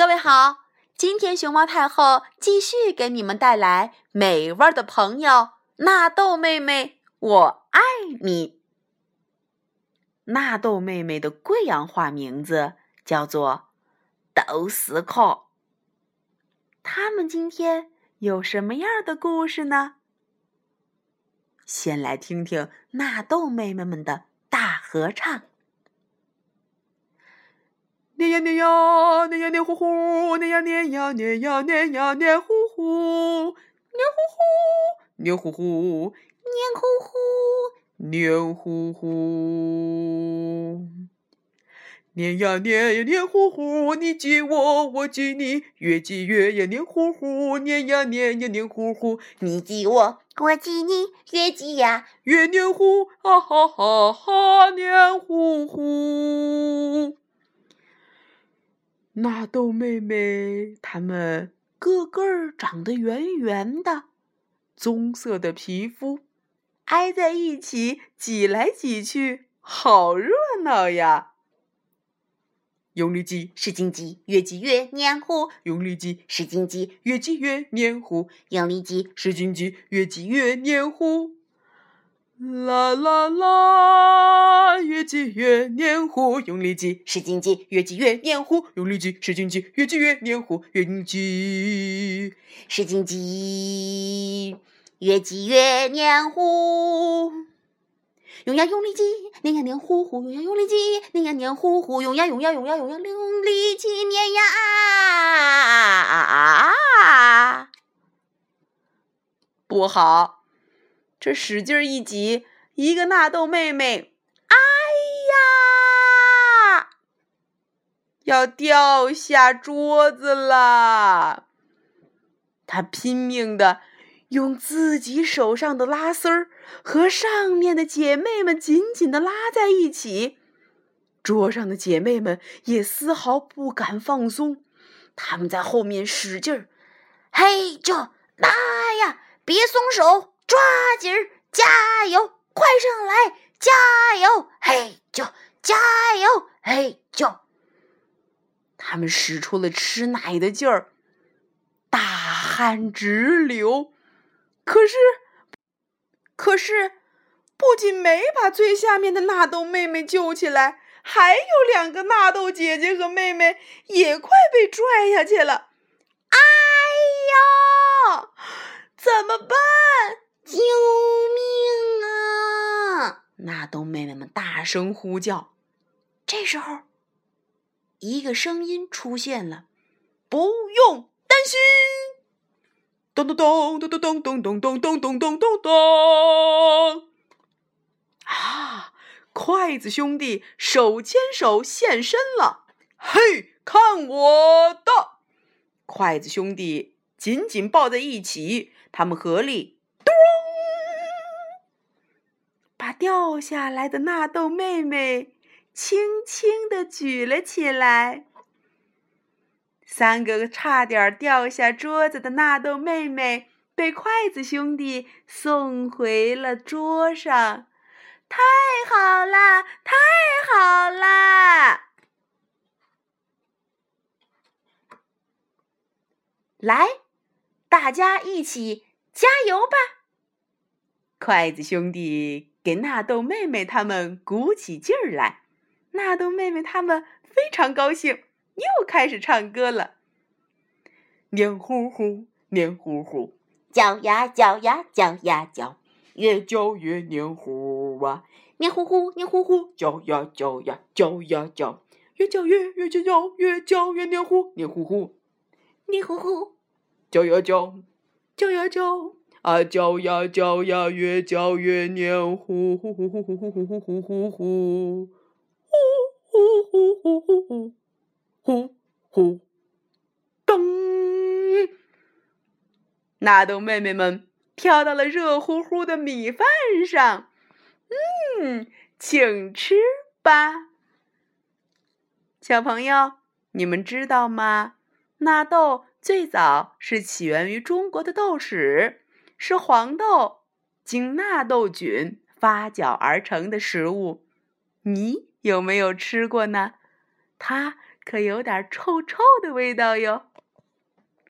各位好，今天熊猫太后继续给你们带来美味的朋友纳豆妹妹，我爱你。纳豆妹妹的贵阳话名字叫做豆丝壳。他们今天有什么样的故事呢？先来听听纳豆妹妹们的大合唱。呀黏呀黏呀黏糊糊黏呀黏呀黏呀黏呀黏糊糊黏糊糊黏糊糊黏糊糊黏糊糊黏呀黏呀黏糊糊你挤我我挤你越挤越呀黏糊糊黏呀黏呀黏糊糊你挤我我挤你越挤呀越黏糊啊哈哈哈黏糊糊纳豆妹妹，她们个个长得圆圆的，棕色的皮肤，挨在一起挤来挤去，好热闹呀！用力挤，使劲挤，越挤越黏糊；用力挤，使劲挤，越挤越黏糊；用力挤，使劲挤，越挤越黏糊。啦啦啦，越挤越黏糊，用力挤，使劲挤，越挤越黏糊，用力挤，使劲挤，越挤越黏糊，用力挤，使劲挤，越挤越黏糊。用呀用力挤，黏呀黏糊糊，用呀用力挤，黏呀黏糊糊，用呀用呀用呀用呀用力挤，黏呀啊！不好。这使劲一挤，一个纳豆妹妹，哎呀，要掉下桌子了。她拼命的用自己手上的拉丝儿和上面的姐妹们紧紧的拉在一起，桌上的姐妹们也丝毫不敢放松，她们在后面使劲儿，嘿就拉呀，别松手。抓紧，加油！快上来，加油！嘿就加油！嘿就。他们使出了吃奶的劲儿，大汗直流。可是，可是，不仅没把最下面的纳豆妹妹救起来，还有两个纳豆姐姐和妹妹也快被拽下去了。哎呀，怎么办？救命啊！纳豆妹妹们大声呼叫。这时候，一个声音出现了：“不用担心。”咚咚咚咚咚咚咚咚咚咚咚咚咚咚！啊！筷子兄弟手牵手现身了。嘿，看我的！筷子兄弟紧紧抱在一起，他们合力咚。把掉下来的纳豆妹妹轻轻地举了起来。三个差点掉下桌子的纳豆妹妹被筷子兄弟送回了桌上。太好啦！太好啦！来，大家一起加油吧！筷子兄弟。给纳豆妹妹他们鼓起劲儿来，纳豆妹妹他们非常高兴，又开始唱歌了。黏糊糊，黏糊糊，搅呀搅呀搅呀搅，越搅越黏糊啊！黏糊糊，黏糊糊，搅呀搅呀搅呀搅，越搅越越搅搅，越搅越黏糊，黏糊糊，黏糊糊，搅呀搅，搅呀搅。啊，搅呀搅呀，越搅越黏糊糊糊糊糊糊糊糊糊糊糊，呼呼呼呼呼，呼呼，噔！纳豆妹妹们跳到了热乎乎的米饭上，嗯，请吃吧，小朋友，你们知道吗？纳豆最早是起源于中国的豆豉。是黄豆经纳豆菌发酵而成的食物，你有没有吃过呢？它可有点臭臭的味道哟。